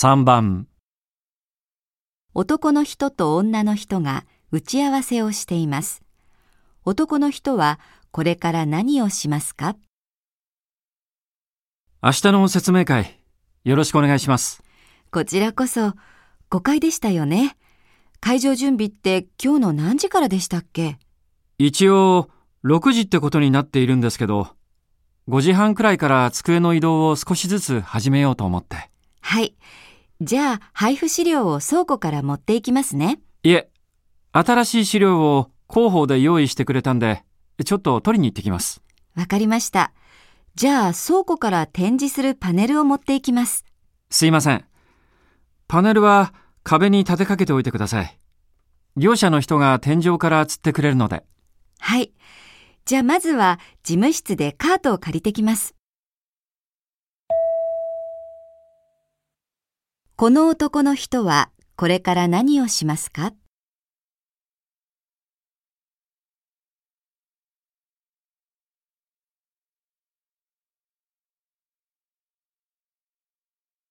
3番、男の人と女の人が打ち合わせをしています。男の人はこれから何をしますか？明日の説明会、よろしくお願いします。こちらこそ誤解でしたよね。会場準備って今日の何時からでしたっけ？一応、6時ってことになっているんですけど、5時半くらいから机の移動を少しずつ始めようと思って。はい。じゃあ配布資料を倉庫から持っていきますね。いえ、新しい資料を広報で用意してくれたんで、ちょっと取りに行ってきます。わかりました。じゃあ倉庫から展示するパネルを持っていきます。すいません。パネルは壁に立てかけておいてください。業者の人が天井から吊ってくれるので。はい。じゃあまずは事務室でカートを借りてきます。この男の人はこれから何をしますか？